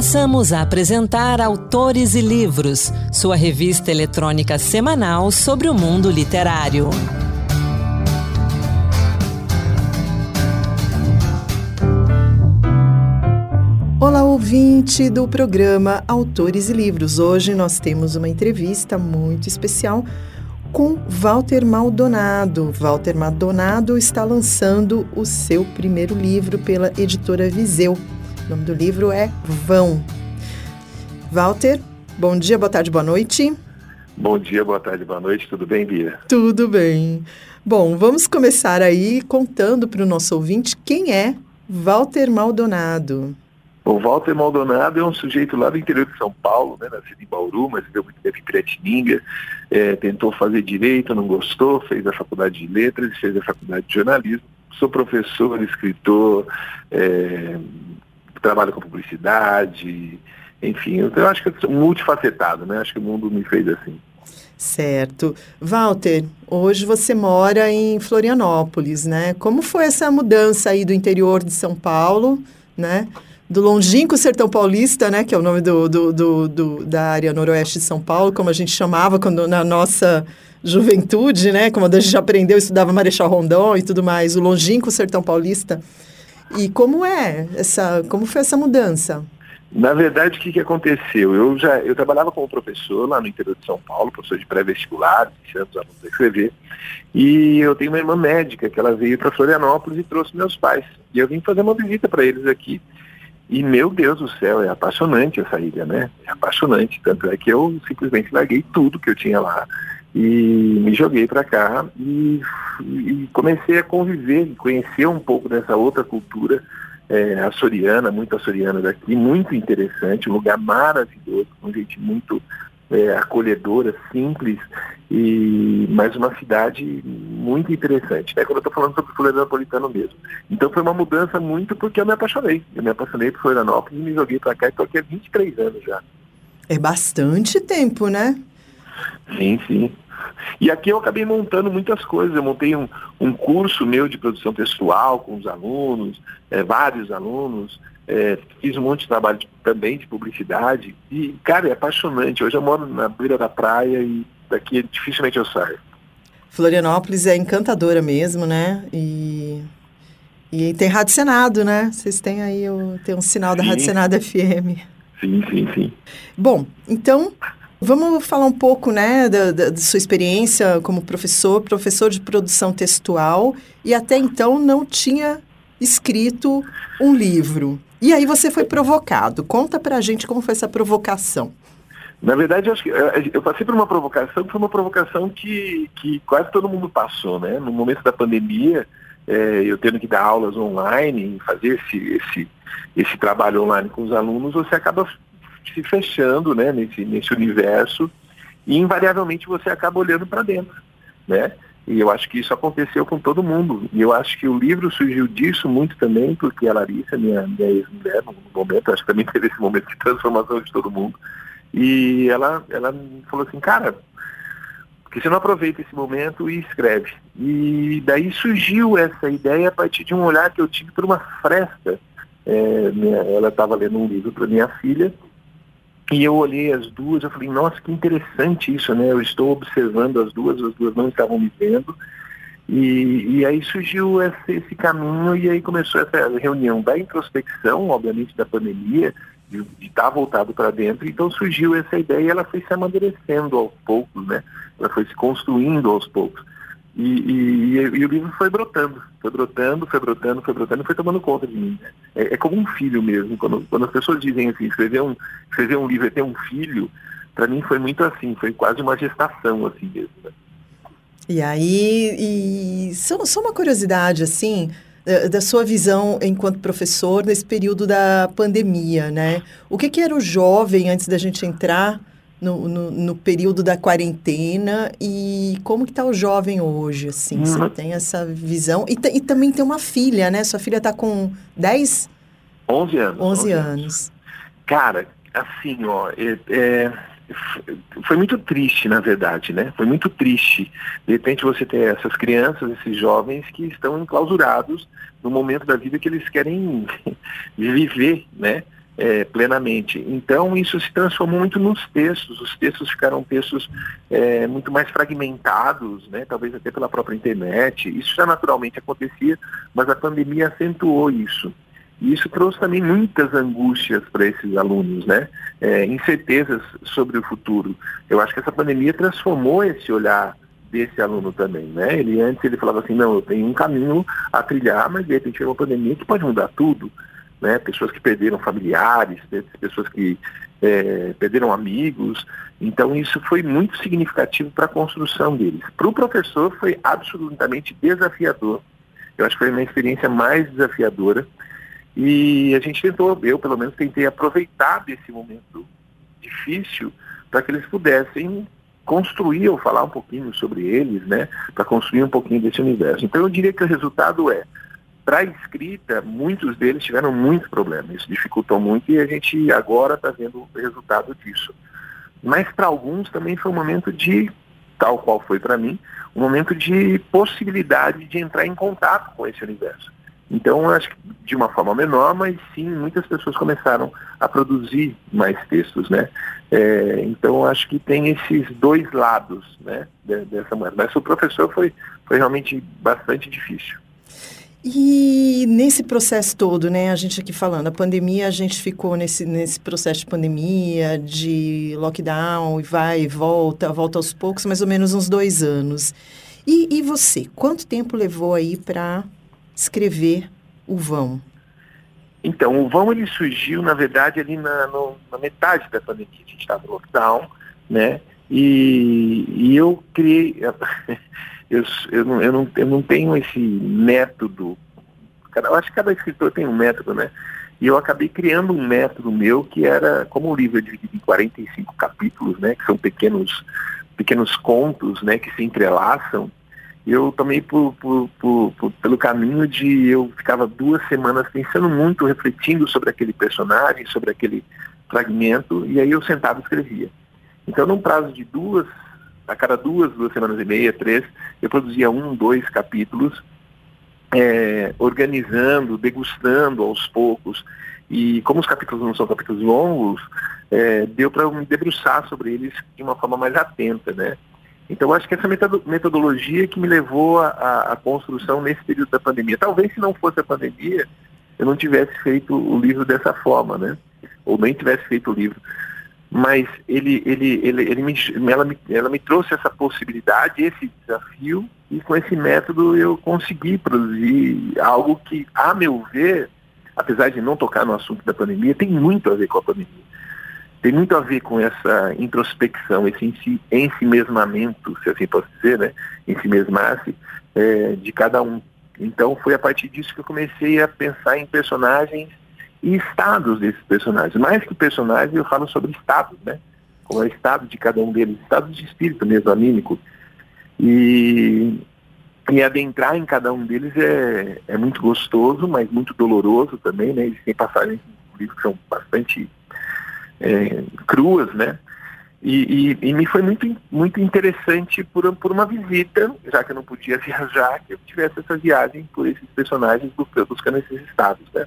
Passamos a apresentar Autores e Livros, sua revista eletrônica semanal sobre o mundo literário. Olá, ouvinte do programa Autores e Livros. Hoje nós temos uma entrevista muito especial com Walter Maldonado. Walter Maldonado está lançando o seu primeiro livro pela editora Viseu. O nome do livro é Vão. Walter, bom dia, boa tarde, boa noite. Bom dia, boa tarde, boa noite. Tudo bem, Bia? Tudo bem. Bom, vamos começar aí contando para o nosso ouvinte quem é Walter Maldonado. O Walter Maldonado é um sujeito lá do interior de São Paulo, né, nascido em Bauru, mas viveu muito tempo em Piratininga, é, tentou fazer direito, não gostou, fez a faculdade de letras e fez a faculdade de jornalismo. Sou professor, escritor, é, trabalho com publicidade, enfim, eu acho que sou multifacetado, né? Acho que o mundo me fez assim. Certo. Walter, hoje você mora em Florianópolis, né? Como foi essa mudança aí do interior de São Paulo, né? do longínquo sertão paulista, né, que é o nome do, do, do, do, da área noroeste de São Paulo, como a gente chamava quando na nossa juventude, né, como a gente aprendeu, estudava Marechal Rondon e tudo mais, o longínquo sertão paulista. E como é essa, como foi essa mudança? Na verdade, o que, que aconteceu? Eu já eu trabalhava como professor lá no interior de São Paulo, professor de pré-vestibular, os alunos a escrever. E eu tenho uma irmã médica que ela veio para Florianópolis e trouxe meus pais. E eu vim fazer uma visita para eles aqui. E, meu Deus do céu, é apaixonante essa ilha, né? É apaixonante. Tanto é que eu simplesmente larguei tudo que eu tinha lá e me joguei para cá e, e, comecei a conviver e conhecer um pouco dessa outra cultura é, açoriana, muito açoriana daqui, muito interessante, um lugar maravilhoso, com gente muito é, acolhedora, simples, e mas uma cidade muito interessante, né? Quando eu estou falando sobre Florianopolitano mesmo. Então foi uma mudança muito porque eu me apaixonei. Eu me apaixonei por Florianópolis e me joguei para cá e estou aqui há 23 anos já. É bastante tempo, né? Sim, sim. E aqui eu acabei montando muitas coisas. Eu montei um, um curso meu de produção textual com os alunos, é, vários alunos. É, fiz um monte de trabalho de, também de publicidade. E, cara, é apaixonante. Hoje eu moro na beira da praia e daqui dificilmente eu saio. Florianópolis é encantadora mesmo, né? E, e tem Rádio Senado, né? Vocês têm aí o, tem um sinal da sim. Rádio Senado FM. Sim, sim, sim. Bom, então Vamos falar um pouco, né, da, da, da, sua experiência como professor, professor de produção textual, e até então não tinha escrito um livro. E aí você foi provocado. Conta pra gente como foi essa provocação. Na verdade, eu, acho que, eh, eu passei por uma provocação que foi uma provocação que, que quase todo mundo passou, né? No momento da pandemia, é, eu tendo que dar aulas online, fazer esse, esse, esse trabalho online com os alunos, você acaba se fechando né, nesse, nesse universo e invariavelmente você acaba olhando para dentro, né? E eu acho que isso aconteceu com todo mundo. E eu acho que o livro surgiu disso muito também, porque a Larissa, minha, minha ex-mulher, no momento, acho que também teve esse momento de transformação de todo mundo. E ela, ela falou assim, cara, porque você não aproveita esse momento e escreve. E daí surgiu essa ideia a partir de um olhar que eu tive por uma fresta. É, minha, ela estava lendo um livro para minha filha e eu olhei as duas, eu falei, nossa, que interessante isso, né? Eu estou observando as duas, as duas não estavam me vendo. E, e aí surgiu esse, esse caminho e aí começou essa reunião da introspecção, obviamente da pandemia, de estar voltado para dentro. Então surgiu essa ideia e ela foi se amadurecendo aos poucos, né? Ela foi se construindo aos poucos. E, e, e, o livro foi brotando, foi brotando, foi brotando, foi brotando e foi tomando conta de mim. É, é, como um filho mesmo. Quando, quando as pessoas dizem assim, escrever um, escrever um livro é ter um filho, para mim foi muito assim, foi quase uma gestação assim mesmo. Né? E aí, e só, só uma curiosidade assim, da sua visão enquanto professor nesse período da pandemia, né? O que, que era o jovem antes da gente entrar no, no, no, período da quarentena e como que está o jovem hoje, assim? Uhum. Você tem essa visão? E, e, também tem uma filha, né? Sua filha está com 10? 11 anos. 11, 11 anos. anos. Cara, assim, ó, é, é, foi muito triste, na verdade, né? Foi muito triste. De repente você ter essas crianças, esses jovens que estão enclausurados no momento da vida que eles querem viver, né? É, plenamente. Então, isso se transformou muito nos textos. Os textos ficaram textos é, muito mais fragmentados, né? talvez até pela própria internet. Isso já naturalmente acontecia, mas a pandemia acentuou isso. E isso trouxe também muitas angústias para esses alunos, né? É, incertezas sobre o futuro. Eu acho que essa pandemia transformou esse olhar desse aluno também, né? Ele antes ele falava assim, não, eu tenho um caminho a trilhar, mas de repente veio uma pandemia que pode mudar tudo né? pessoas que perderam familiares, pessoas que é, perderam amigos. Então isso foi muito significativo para a construção deles. Para o professor foi absolutamente desafiador. Eu acho que foi uma experiência mais desafiadora. E a gente tentou, eu pelo menos tentei aproveitar desse momento difícil para que eles pudessem construir ou falar um pouquinho sobre eles, né, para construir um pouquinho desse universo. Então eu diria que o resultado é para a escrita, muitos deles tiveram muitos problemas, isso dificultou muito e a gente agora está vendo o resultado disso. Mas para alguns também foi um momento de, tal qual foi para mim, um momento de possibilidade de entrar em contato com esse universo. Então, acho que de uma forma menor, mas sim, muitas pessoas começaram a produzir mais textos, né? É, então, acho que tem esses dois lados, né, dessa moeda. Mas o professor foi, foi realmente bastante difícil. E nesse processo todo, né, a gente aqui falando, a pandemia, a gente ficou nesse, nesse processo de pandemia, de lockdown, e vai e volta, volta aos poucos, mais ou menos uns dois anos. E, e você, quanto tempo levou aí para escrever o vão? Então, o vão ele surgiu, na verdade, ali na, no, na metade da pandemia, a gente estava no lockdown, né, e, e eu criei... eu, eu, não, eu, não, eu não tenho esse método. Eu acho que cada escritor tem um método, né? E eu acabei criando um método meu que era, como o livro é dividido em 45 capítulos, né? Que são pequenos, pequenos contos, né? Que se entrelaçam. Eu tomei por, por, por, por, pelo caminho de eu ficava duas semanas pensando muito, refletindo sobre aquele personagem, sobre aquele fragmento, e aí eu sentava e escrevia. Então, num prazo de duas a cada duas, duas semanas e meia, três, eu produzia um, dois capítulos, é, organizando, degustando aos poucos. E como os capítulos não são capítulos longos, é, deu para me debruçar sobre eles de uma forma mais atenta, né? Então, acho que essa metodologia que me levou à construção nesse período da pandemia. Talvez se não fosse a pandemia, eu não tivesse feito o livro dessa forma, né? Ou nem tivesse feito o livro mas ele, ele, ele, ele me, ela, me, ela me trouxe essa possibilidade, esse desafio, e com esse método eu consegui produzir algo que, a meu ver, apesar de não tocar no assunto da pandemia, tem muito a ver com a pandemia. Tem muito a ver com essa introspecção, esse ensimesmamento, se assim posso dizer, né? Ensimesmar-se é, de cada um. Então foi a partir disso que eu comecei a pensar em personagens e estados desses personagens. Mais que personagens, eu falo sobre estados, né? Como é o estado de cada um deles, estado de espírito mesmo, anímico. E, e adentrar em cada um deles é, é muito gostoso, mas muito doloroso também, né? Eles têm passagens no livro que são bastante é, cruas, né? E, e, e, me foi muito, muito interessante por, por uma visita, já que eu não podia viajar, que eu tivesse essa viagem por esses personagens buscando esses estados, né?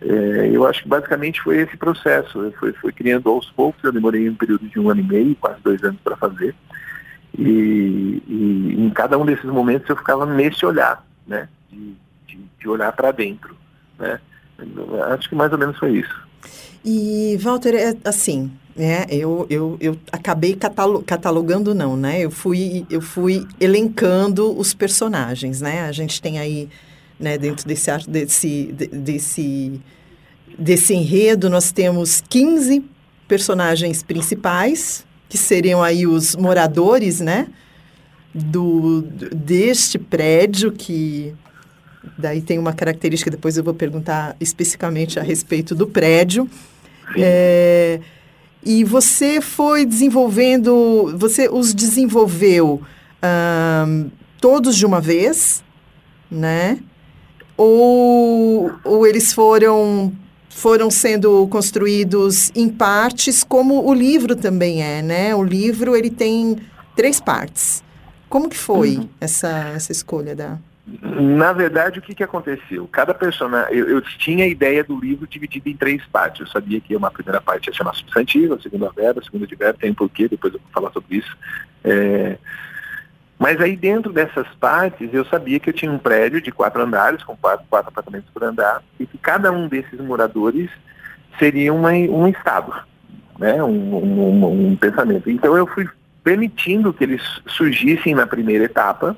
É, eu acho que basicamente foi esse processo. Foi, foi criando aos poucos, eu demorei um período de um ano e meio, quase dois anos para fazer. E, e, em cada um desses momentos eu ficava nesse olhar, né? De, de, de olhar para dentro. Né? Acho que mais ou menos foi isso. E, Walter, é assim, né? Eu, eu, eu acabei catalogando, não, né? Eu fui, eu fui elencando os personagens, né? A gente tem aí né, dentro desse, desse, desse, desse enredo, nós temos 15 personagens principais, que seriam aí os moradores, né? Do, deste prédio que daí tem uma característica depois eu vou perguntar especificamente a respeito do prédio é, e você foi desenvolvendo você os desenvolveu todos de uma vez né ou, ou eles foram foram sendo construídos em partes, como o livro também é, né? O livro ele tem três partes. Como que foi uhum. essa, essa escolha da? Na verdade, o que, que aconteceu? Cada personagem. Eu, eu, tinha a ideia do livro dividido em três partes. Eu sabia que uma primeira parte ia chamar substantivo, a segunda verbo, a segunda de verbo, tem um porquê, depois eu vou falar sobre isso. É... Mas aí dentro dessas partes eu sabia que eu tinha um prédio de quatro andares, com quatro, quatro apartamentos por andar, e que cada um desses moradores seria uma, um estado, né? Um, um, um pensamento. Então eu fui permitindo que eles surgissem na primeira etapa,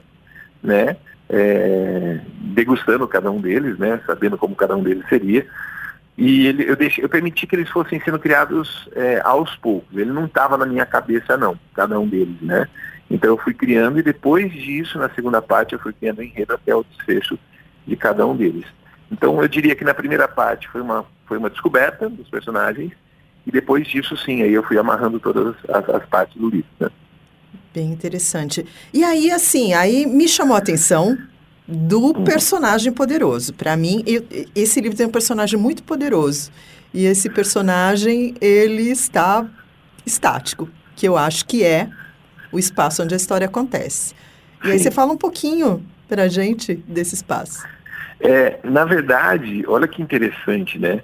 né? é, degustando cada um deles, né, sabendo como cada um deles seria. E ele, eu, deixei, eu permiti que eles fossem sendo criados é, aos poucos. Ele não estava na minha cabeça, não, cada um deles, né? Então eu fui criando e depois disso, na segunda parte, eu fui criando o enredo até o desfecho de cada um deles. Então eu diria que na primeira parte foi uma, foi uma descoberta dos personagens e depois disso, sim, aí eu fui amarrando todas as, as partes do livro, né? Bem interessante. E aí, assim, aí me chamou a atenção do personagem poderoso. Para mim, eu, esse livro tem um personagem muito poderoso. E esse personagem, ele está estático, que eu acho que é o espaço onde a história acontece. E aí você fala um pouquinho para a gente desse espaço. É, na verdade, olha que interessante, né?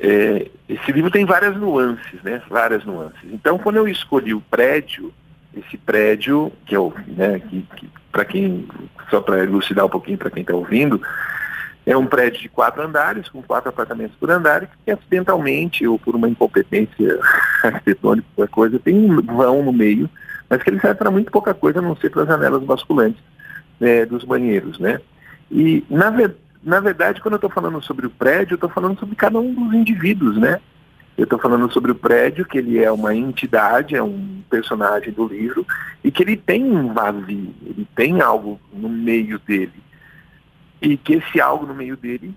É, esse livro tem várias nuances, né? Várias nuances. Então, quando eu escolhi o prédio, esse prédio, que é o, né, que, que para quem, só para elucidar um pouquinho para quem está ouvindo, é um prédio de quatro andares, com quatro apartamentos por andar, que acidentalmente, ou por uma incompetência arquitetônica, qualquer coisa, tem um vão no meio, mas que ele serve para muito pouca coisa, a não ser para as janelas basculantes né, dos banheiros, né? E, na, na verdade, quando eu estou falando sobre o prédio, eu estou falando sobre cada um dos indivíduos, né? Eu estou falando sobre o prédio, que ele é uma entidade, é um personagem do livro, e que ele tem um vazio, ele tem algo no meio dele. E que esse algo no meio dele,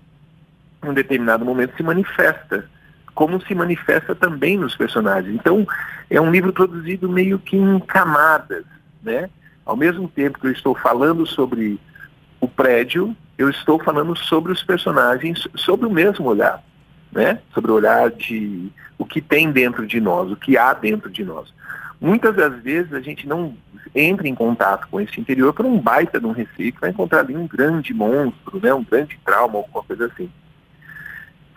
em um determinado momento, se manifesta, como se manifesta também nos personagens. Então, é um livro produzido meio que em camadas, né? Ao mesmo tempo que eu estou falando sobre o prédio, eu estou falando sobre os personagens, sobre o mesmo olhar né? sobre o olhar de o que tem dentro de nós, o que há dentro de nós. Muitas das vezes a gente não entra em contato com esse interior por um baita de um receio que vai encontrar ali um grande monstro, né? um grande trauma, alguma coisa assim.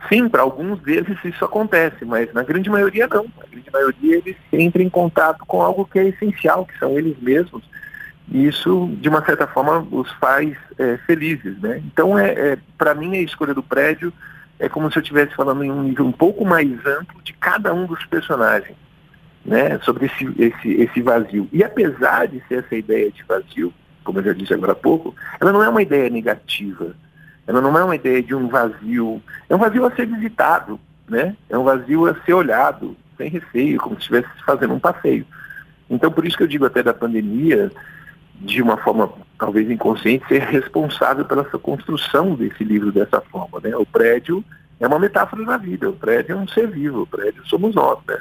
Sim, para alguns deles isso acontece, mas na grande maioria não. Na grande maioria eles entram em contato com algo que é essencial, que são eles mesmos. E isso, de uma certa forma, os faz é, felizes. Né? Então, é, é para mim, a escolha do prédio é como se eu estivesse falando em um nível um pouco mais amplo de cada um dos personagens, né, sobre esse, esse, esse vazio. E apesar de ser essa ideia de vazio, como eu já disse agora há pouco, ela não é uma ideia negativa, ela não é uma ideia de um vazio, é um vazio a ser visitado, né, é um vazio a ser olhado, sem receio, como se estivesse fazendo um passeio. Então, por isso que eu digo até da pandemia, de uma forma talvez inconsciente, ser responsável pela construção desse livro dessa forma. Né? O prédio é uma metáfora da vida, o prédio é um ser vivo, o prédio somos nós, né?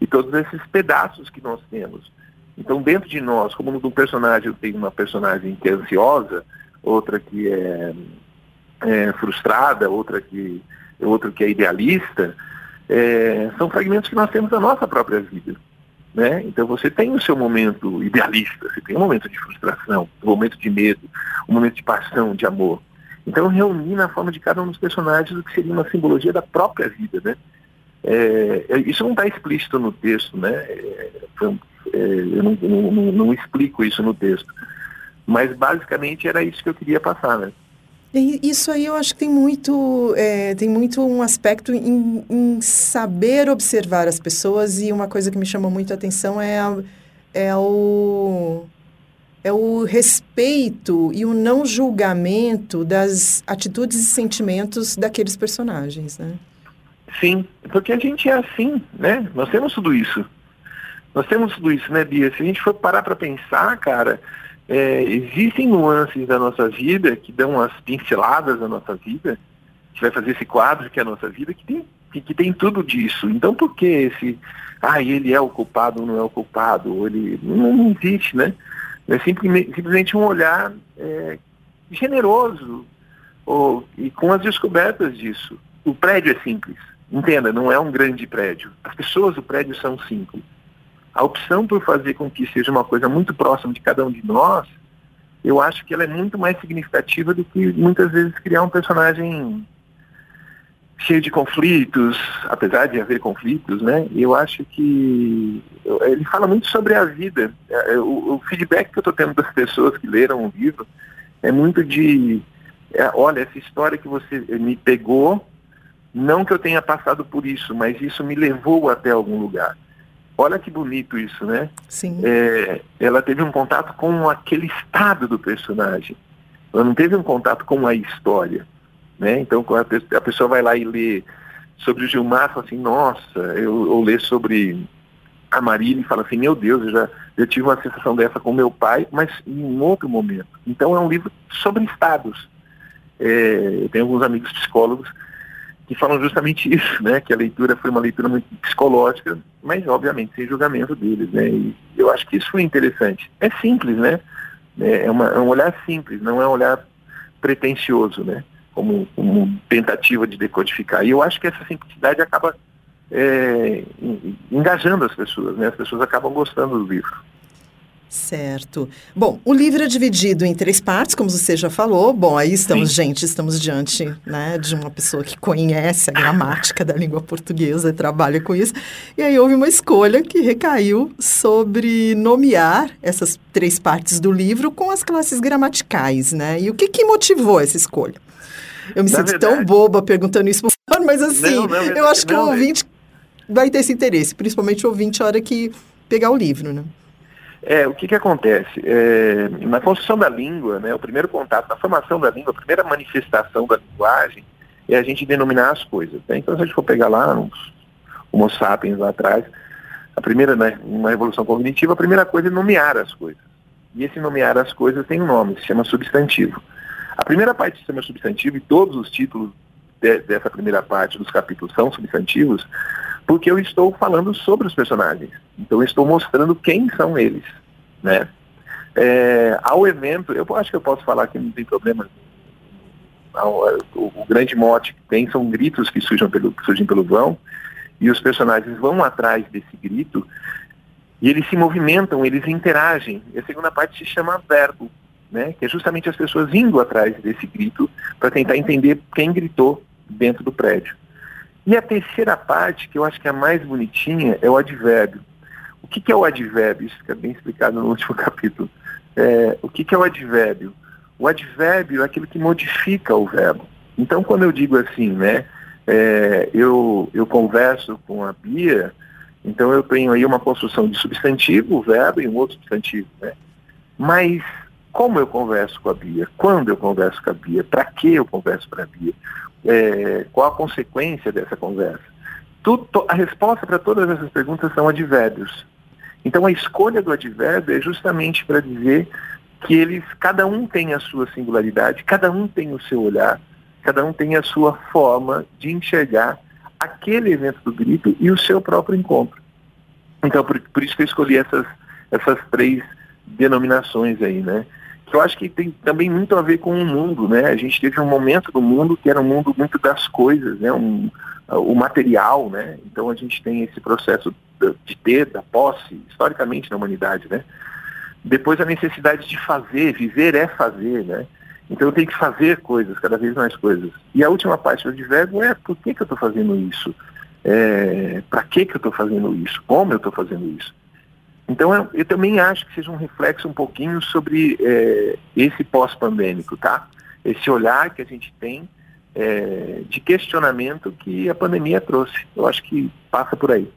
E todos esses pedaços que nós temos. Então, dentro de nós, como no personagem tem uma personagem que é ansiosa, outra que é, é frustrada, outra que, outra que é idealista, é, são fragmentos que nós temos da nossa própria vida. Né? Então você tem o seu momento idealista, você tem um momento de frustração, um momento de medo, um momento de paixão, de amor. Então reunir na forma de cada um dos personagens o que seria uma simbologia da própria vida, né? É, é isso não está explícito no texto, né? É, é, eu não, não, não explico isso no texto. Mas basicamente era isso que eu queria passar, né? Isso aí eu acho que tem muito, é, tem muito um aspecto em, em, saber observar as pessoas e uma coisa que me chamou muito a atenção é, a, é, o, é o respeito e o não julgamento das atitudes e sentimentos daqueles personagens, né? Sim, porque a gente é assim, né? Nós temos tudo isso. Nós temos tudo isso, né, Bia? Se a gente for parar para pensar, cara, é, existem nuances da nossa vida que dão as pinceladas da nossa vida, que vai fazer esse quadro que é a nossa vida, que tem, que, que tem tudo disso. Então por que esse, ah, ele é o culpado ou não é o culpado? Ou ele não, não existe, né? É simplesmente, simplesmente um olhar é, generoso ou, e com as descobertas disso. O prédio é simples, entenda, não é um grande prédio. As pessoas do prédio são simples a opção por fazer com que seja uma coisa muito próxima de cada um de nós, eu acho que ela é muito mais significativa do que muitas vezes criar um personagem cheio de conflitos, apesar de haver conflitos, né? Eu acho que ele fala muito sobre a vida. É, o, o feedback que eu estou tendo das pessoas que leram o livro é muito de, é, olha, essa história que você me pegou, não que eu tenha passado por isso, mas isso me levou até algum lugar. Olha que bonito isso, né? Sim. É, ela teve um contato com aquele estado do personagem. Ela não teve um contato com a história. Né? Então, quando a pessoa vai lá e lê sobre o Gilmar, fala assim, nossa, eu, ou lê sobre a Marília e fala assim, meu Deus, eu já eu tive uma sensação dessa com meu pai, mas em um outro momento. Então é um livro sobre estados. É, eu tenho alguns amigos psicólogos que falam justamente isso, né? Que a leitura foi uma leitura muito psicológica, mas obviamente sem julgamento deles, né? E eu acho que isso foi interessante. É simples, né? É, uma, é um olhar simples, não é um olhar pretencioso, né? como, como tentativa de decodificar. E eu acho que essa simplicidade acaba é, engajando as pessoas, né? As pessoas acabam gostando do livro. Certo. Bom, o livro é dividido em três partes, como você já falou. Bom, aí estamos, Sim. gente, estamos diante né, de uma pessoa que conhece a gramática da língua portuguesa e trabalha com isso. E aí houve uma escolha que recaiu sobre nomear essas três partes do livro com as classes gramaticais, né? E o que, que motivou essa escolha? Eu me Na sinto verdade... tão boba perguntando isso mas assim, não, não, eu acho que não, o ouvinte vai ter esse interesse, principalmente o ouvinte a hora que pegar o livro, né? É, o que que acontece? É, na construção da língua, né, o primeiro contato, na formação da língua, a primeira manifestação da linguagem é a gente denominar as coisas. Né? Então, se a gente for pegar lá uns Homo sapiens lá atrás, a primeira, né, uma revolução cognitiva, a primeira coisa é nomear as coisas. E esse nomear as coisas tem um nome, se chama substantivo. A primeira parte do sistema substantivo e todos os títulos de, dessa primeira parte dos capítulos são substantivos, porque eu estou falando sobre os personagens. Então eu estou mostrando quem são eles, né? É, ao evento, eu acho que eu posso falar que não tem problema. O, o, grande mote que tem são gritos que surgem pelo, que surgem pelo vão, e os personagens vão atrás desse grito, e eles se movimentam, eles interagem. E a segunda parte se chama verbo né, que é justamente as pessoas indo atrás desse grito para tentar entender quem gritou dentro do prédio. E a terceira parte, que eu acho que é a mais bonitinha, é o advérbio. O que, que é o advérbio? Isso fica bem explicado no último capítulo. É, o que, que é o advérbio? O advérbio é aquilo que modifica o verbo. Então, quando eu digo assim, né, é, eu, eu converso com a Bia, então eu tenho aí uma construção de substantivo, verbo, e um outro substantivo, né? Mas como eu converso com a Bia, quando eu converso com a Bia, para que eu converso com a Bia, é, qual a consequência dessa conversa. Tudo, a resposta para todas essas perguntas são advérbios. Então a escolha do advérbio é justamente para dizer que eles, cada um tem a sua singularidade, cada um tem o seu olhar, cada um tem a sua forma de enxergar aquele evento do grito e o seu próprio encontro. Então por, por isso que eu escolhi essas, essas três denominações aí, né? Que eu acho que tem também muito a ver com o mundo, né? A gente teve um momento do mundo que era um mundo muito das coisas, né? Um, o material, né? Então a gente tem esse processo de ter, da posse, historicamente na humanidade, né? Depois a necessidade de fazer, viver é fazer, né? Então eu tenho que fazer coisas, cada vez mais coisas. E a última parte do advérbio é por que, que eu estou fazendo isso? É, Para que, que eu estou fazendo isso? Como eu estou fazendo isso? Então, eu, eu, também acho que seja um reflexo um pouquinho sobre é, esse pós-pandêmico, tá? Esse olhar que a gente tem é, de questionamento que a pandemia trouxe. Eu acho que passa por aí.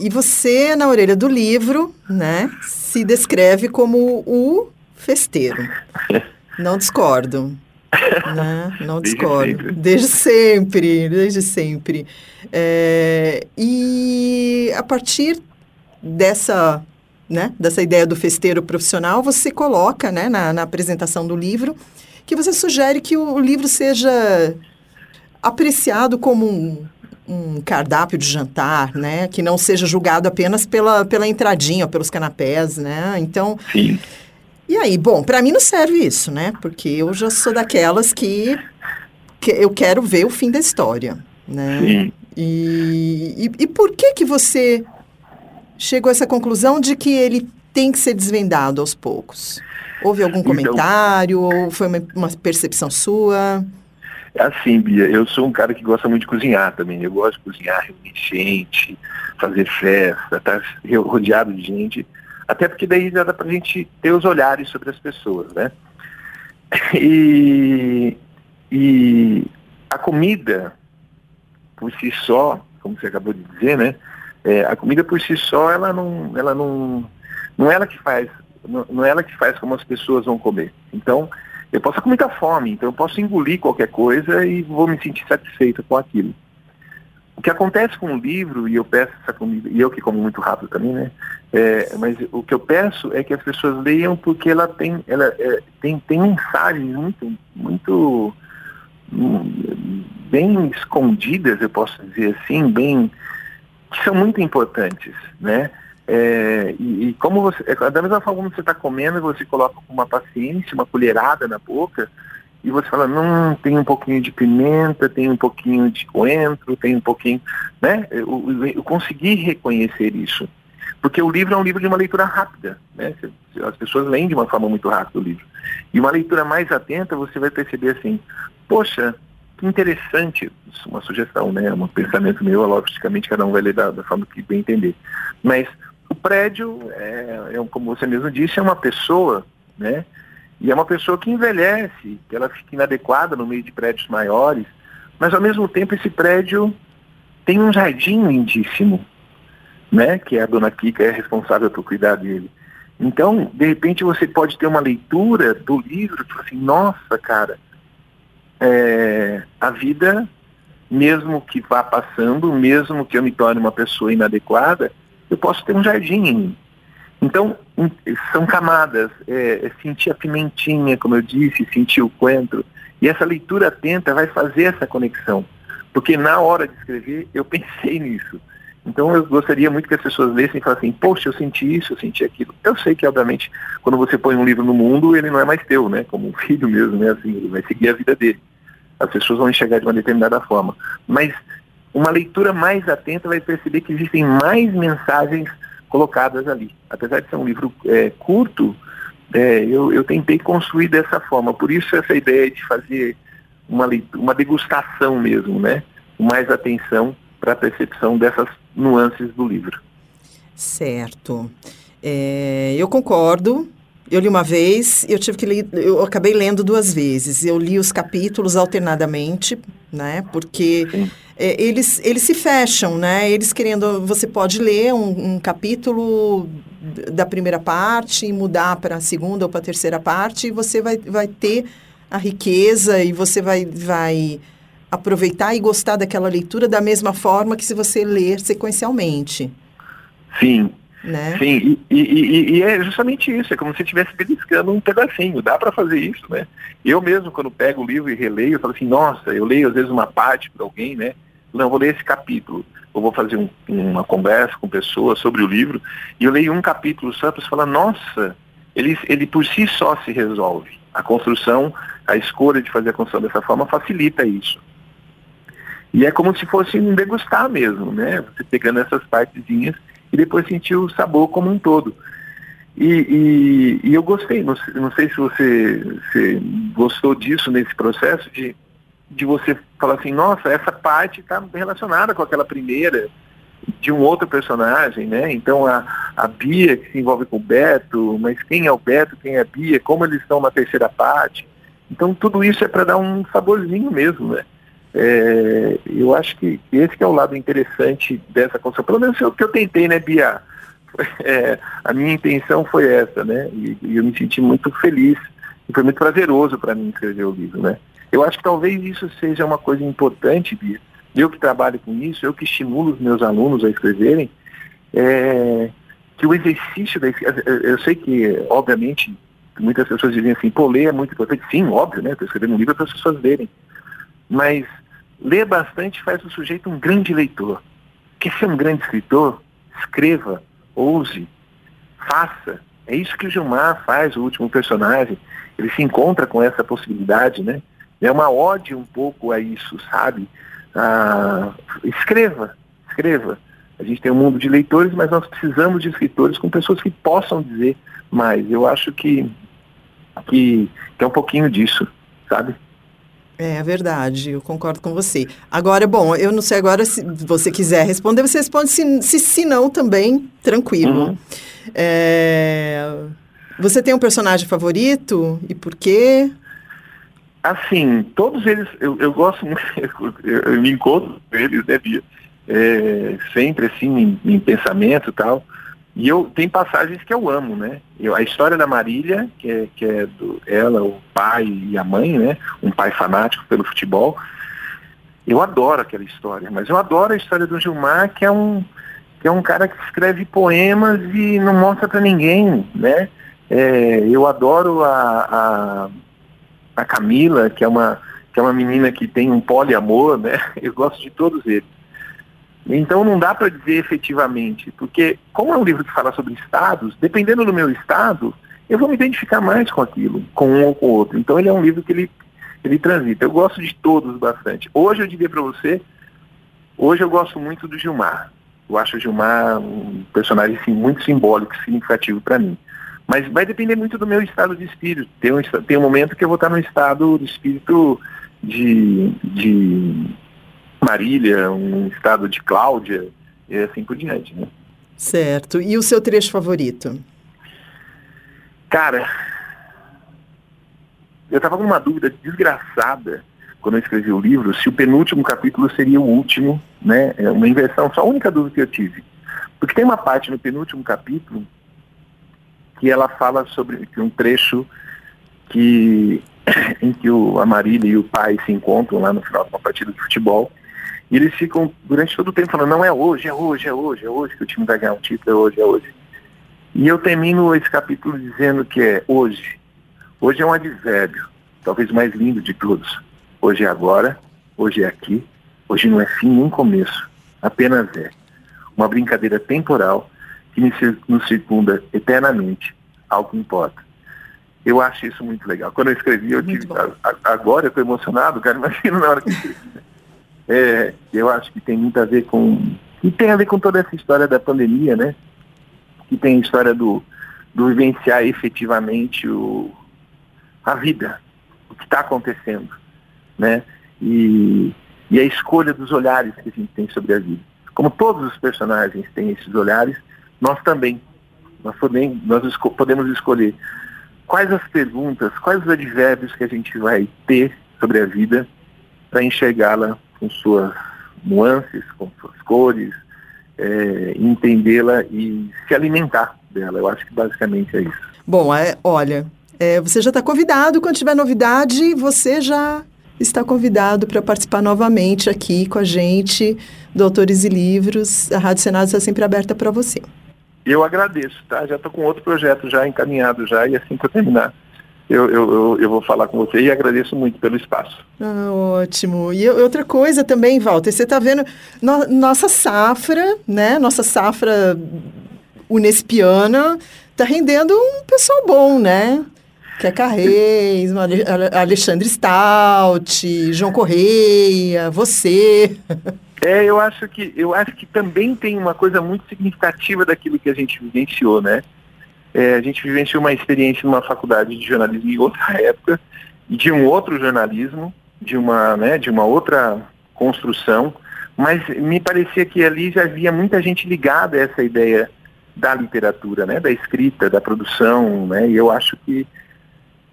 E você, na orelha do livro, né, se descreve como o festeiro. Não discordo. Né? Não discordo. Desde sempre, desde sempre. É, e a partir dessa né, dessa ideia do festeiro profissional, você coloca né, na, na apresentação do livro que você sugere que o, o livro seja apreciado como um, um, cardápio de jantar, né? Que não seja julgado apenas pela, pela entradinha, pelos canapés, né? Então. Sim. E aí, bom, para mim não serve isso, né? Porque eu já sou daquelas que, que eu quero ver o fim da história, né? Sim. E, e, e por que que você chegou a essa conclusão de que ele tem que ser desvendado aos poucos? Houve algum então, comentário ou foi uma, uma percepção sua? É assim, Bia, eu sou um cara que gosta muito de cozinhar também. Eu gosto de cozinhar, reunir gente, fazer festa, estar tá rodeado de gente. Até porque daí já dá pra gente ter os olhares sobre as pessoas, né? E, e a comida, por si só, como você acabou de dizer, né? É, a comida por si só, ela não, ela não, não é ela que faz, não, não é ela que faz como as pessoas vão comer. Então, eu posso com muita fome, então eu posso engolir qualquer coisa e vou me sentir satisfeito com aquilo. O que acontece com o livro, e eu peço essa comida, e eu que como muito rápido também, né? É, mas o que eu peço é que as pessoas leiam porque ela tem, ela é, tem, tem mensagens muito, muito hum, bem escondidas, eu posso dizer assim, bem que são muito importantes, né? É, e, e, como você, é, da mesma forma como você está comendo, você coloca uma paciência, uma colherada na boca, e você fala, não, tem um pouquinho de pimenta, tem um pouquinho de coentro, tem um pouquinho, né? Eu, eu, eu consegui reconhecer isso. Porque o livro é um livro de uma leitura rápida, né? As pessoas leem de uma forma muito rápida o livro. E uma leitura mais atenta, você vai perceber assim, poxa, interessante, uma sugestão, né? Um pensamento meu, logicamente cada um vai ler da, forma que bem entender. Mas o prédio, é, é, como você mesmo disse, é uma pessoa, né? E é uma pessoa que envelhece, que ela fica inadequada no meio de prédios maiores, mas ao mesmo tempo esse prédio tem um jardim lindíssimo, né? Que a dona Kika é responsável por cuidar dele. Então, de repente você pode ter uma leitura do livro, tipo assim, nossa, cara, é, a vida, mesmo que vá passando, mesmo que eu me torne uma pessoa inadequada, eu posso ter um jardim em mim. Então, são camadas, é, é, sentir a pimentinha, como eu disse, sentir o coentro. E essa leitura atenta vai fazer essa conexão. Porque na hora de escrever, eu pensei nisso. Então eu gostaria muito que as pessoas lessem e falassem, poxa, eu senti isso, eu senti aquilo. Eu sei que, obviamente, quando você põe um livro no mundo, ele não é mais teu, né? Como um filho mesmo, né? Assim, ele vai seguir a vida dele. As pessoas vão enxergar de uma determinada forma. Mas uma leitura mais atenta vai perceber que existem mais mensagens colocadas ali. Apesar de ser um livro é, curto, é, eu, eu, tentei construir dessa forma. Por isso essa ideia de fazer uma, uma degustação mesmo, né? Com mais atenção para a percepção dessas nuances do livro. Certo. É, eu concordo. Eu li uma vez, eu tive que ler, eu acabei lendo duas vezes. Eu li os capítulos alternadamente, né? Porque é, eles, eles se fecham, né? Eles querendo, você pode ler um, um capítulo da primeira parte e mudar para a segunda ou para a terceira parte e você vai, vai ter a riqueza e você vai, vai aproveitar e gostar daquela leitura da mesma forma que se você ler sequencialmente. Sim, né? Sim, e, e, e, é justamente isso, é como se estivesse beliscando um pedacinho, dá para fazer isso, né? Eu mesmo, quando pego o livro e releio, eu falo assim, nossa, eu leio às vezes uma parte para alguém, né? Não, vou ler esse capítulo, eu vou fazer um, uma conversa com pessoas sobre o livro, e eu leio um capítulo só para falar, nossa, ele, ele por si só se resolve. A construção, a escolha de fazer a construção dessa forma facilita isso. E é como se fosse um degustar mesmo, né? Você pegando essas partezinhas e depois sentir o sabor como um todo. E, e, e eu gostei, não, não, sei se você, você gostou disso nesse processo de, de você falar assim, nossa, essa parte está relacionada com aquela primeira, de um outro personagem, né? Então a, a Bia que se envolve com o Beto, mas quem é o Beto, quem é a Bia, como eles estão na terceira parte. Então tudo isso é para dar um saborzinho mesmo, né? É, eu acho que esse que é o lado interessante dessa construção. Pelo menos é o que eu tentei, né, Bia? É, a minha intenção foi essa, né? E, e, eu me senti muito feliz. E foi muito prazeroso para mim escrever o livro, né? Eu acho que talvez isso seja uma coisa importante, Bia. Eu que trabalho com isso, eu que estimulo os meus alunos a escreverem, é, que o exercício da eu sei que, obviamente, muitas pessoas dizem assim, pô, ler é muito importante. Sim, óbvio, né? Estou escrevendo um livro para as pessoas lerem. Mas Ler bastante faz o sujeito um grande leitor. Quer ser um grande escritor? Escreva, ouse, faça. É isso que o Gilmar faz, o último personagem. Ele se encontra com essa possibilidade, né? É uma ode um pouco a isso, sabe? Ah, escreva, escreva. A gente tem um mundo de leitores, mas nós precisamos de escritores com pessoas que possam dizer mais. Eu acho que, que, que é um pouquinho disso, sabe? É, verdade, eu concordo com você. Agora, bom, eu não sei agora se você quiser responder, você responde, se, se, se não também, tranquilo. Uhum. É, você tem um personagem favorito e por quê? Assim, todos eles, eu, eu gosto muito, eu, eu, me encontro com eles, né, Bia? É, sempre assim, em, em pensamento e tal. E eu tem passagens que eu amo, né? Eu, a história da Marília, que é, que é do, ela, o pai e a mãe, né? Um pai fanático pelo futebol. Eu adoro aquela história, mas eu adoro a história do Gilmar, que é um, que é um cara que escreve poemas e não mostra para ninguém, né? É, eu adoro a, a, a Camila, que é uma que é uma menina que tem um poliamor, né? Eu gosto de todos eles. Então não dá para dizer efetivamente, porque como é um livro que fala sobre estados, dependendo do meu estado, eu vou me identificar mais com aquilo, com um ou com o outro. Então ele é um livro que ele, ele transita. Eu gosto de todos bastante. Hoje eu diria para você, hoje eu gosto muito do Gilmar. Eu acho o Gilmar um personagem assim, muito simbólico, significativo para mim. Mas vai depender muito do meu estado de espírito. Tem um, tem um momento que eu vou estar no estado de espírito de, de Marília, um estado de Cláudia, e assim por diante, né? Certo. E o seu trecho favorito? Cara, eu estava com uma dúvida desgraçada quando eu escrevi o livro, se o penúltimo capítulo seria o último, né? É uma inversão, só a única dúvida que eu tive. Porque tem uma parte no penúltimo capítulo que ela fala sobre um trecho que em que o, a Marília e o pai se encontram lá no final de uma partida de futebol e eles ficam durante todo o tempo falando, não é hoje, é hoje, é hoje, é hoje que o time vai ganhar um título, é hoje, é hoje. E eu termino esse capítulo dizendo que é hoje. Hoje é um advérbio, talvez o mais lindo de todos. Hoje é agora, hoje é aqui, hoje não é fim nem começo, apenas é. Uma brincadeira temporal que nos circunda eternamente, ao que importa. Eu acho isso muito legal. Quando eu escrevi, eu muito tive. A, agora eu estou emocionado, cara, imagina na hora que eu escrevi. É, eu acho que tem muito a ver com. E tem a ver com toda essa história da pandemia, né? Que tem a história do, do vivenciar efetivamente o, a vida, o que está acontecendo, né? E, e a escolha dos olhares que a gente tem sobre a vida. Como todos os personagens têm esses olhares, nós também. Nós, podemos, nós esco podemos escolher quais as perguntas, quais os advérbios que a gente vai ter sobre a vida para enxergá-la com suas nuances, com suas cores, é, entendê-la e se alimentar dela. Eu acho que basicamente é isso. Bom, é, olha, é, você já está convidado. Quando tiver novidade, você já está convidado para participar novamente aqui com a gente do Autores e Livros. A Rádio Senado está sempre aberta para você. Eu agradeço, tá? Já estou com outro projeto já encaminhado já e assim que eu terminar eu, eu, eu, vou falar com você e agradeço muito pelo espaço. Ah, ótimo. E outra coisa também, Walter, você está vendo no, nossa safra, né? Nossa safra unespiana está rendendo um pessoal bom, né? Que é Carreis, Alexandre Stout, João Correia, você. É, eu acho que eu acho que também tem uma coisa muito significativa daquilo que a gente vivenciou, né? É, a gente vivenciou uma experiência numa faculdade de jornalismo em outra época, de um outro jornalismo, de uma, né, de uma outra construção, mas me parecia que ali já havia muita gente ligada a essa ideia da literatura, né, da escrita, da produção, né, e eu acho que,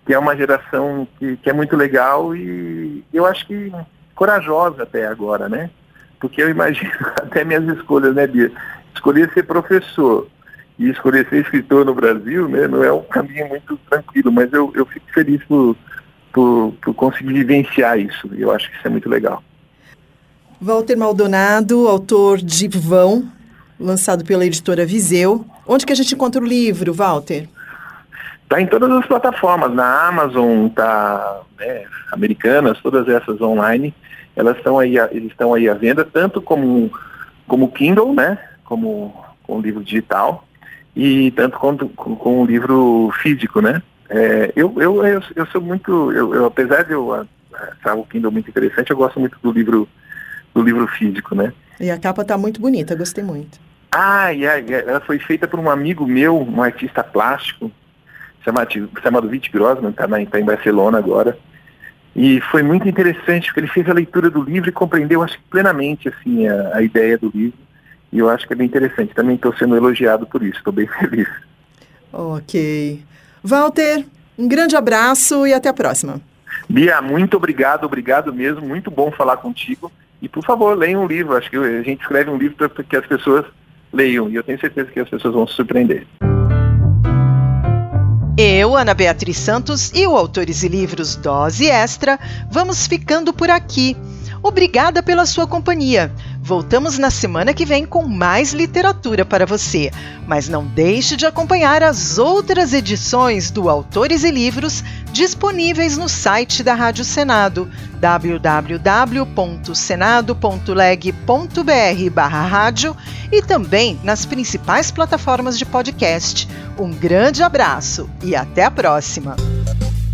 que é uma geração que, que é muito legal e eu acho que corajosa até agora, né, porque eu imagino até minhas escolhas, né, Bia? Escolher ser professor, e escolher ser escritor no Brasil, né, não é um caminho muito tranquilo, mas eu, eu fico feliz por, por, por conseguir vivenciar isso. Eu acho que isso é muito legal. Walter Maldonado, autor de Vão, lançado pela editora Viseu. Onde que a gente encontra o livro, Walter? Está em todas as plataformas, na Amazon, tá, né, americanas, todas essas online, elas estão aí, eles estão aí à venda, tanto como, como Kindle, né, como, como livro digital, e tanto quanto com, com o livro físico, né? É, eu, eu, eu, eu, sou muito, eu, eu, apesar de eu achar o Kindle muito interessante, eu gosto muito do livro, do livro físico, né? E a capa está muito bonita, gostei muito. Ah, e ela foi feita por um amigo meu, um artista plástico, chamado, chamado Vit Grossman, está tá em Barcelona agora. E foi muito interessante, porque ele fez a leitura do livro e compreendeu, acho que plenamente, assim, a, a ideia do livro. E eu acho que é bem interessante. Também estou sendo elogiado por isso, estou bem feliz. Ok. Walter, um grande abraço e até a próxima. Bia, muito obrigado, obrigado mesmo. Muito bom falar contigo. E, por favor, leiam um livro. Acho que a gente escreve um livro para que as pessoas leiam. E eu tenho certeza que as pessoas vão se surpreender. Eu, Ana Beatriz Santos e o Autores e Livros Dose Extra, vamos ficando por aqui. Obrigada pela sua companhia. Voltamos na semana que vem com mais literatura para você. Mas não deixe de acompanhar as outras edições do Autores e Livros disponíveis no site da Rádio Senado www.senado.leg.br/rádio e também nas principais plataformas de podcast. Um grande abraço e até a próxima.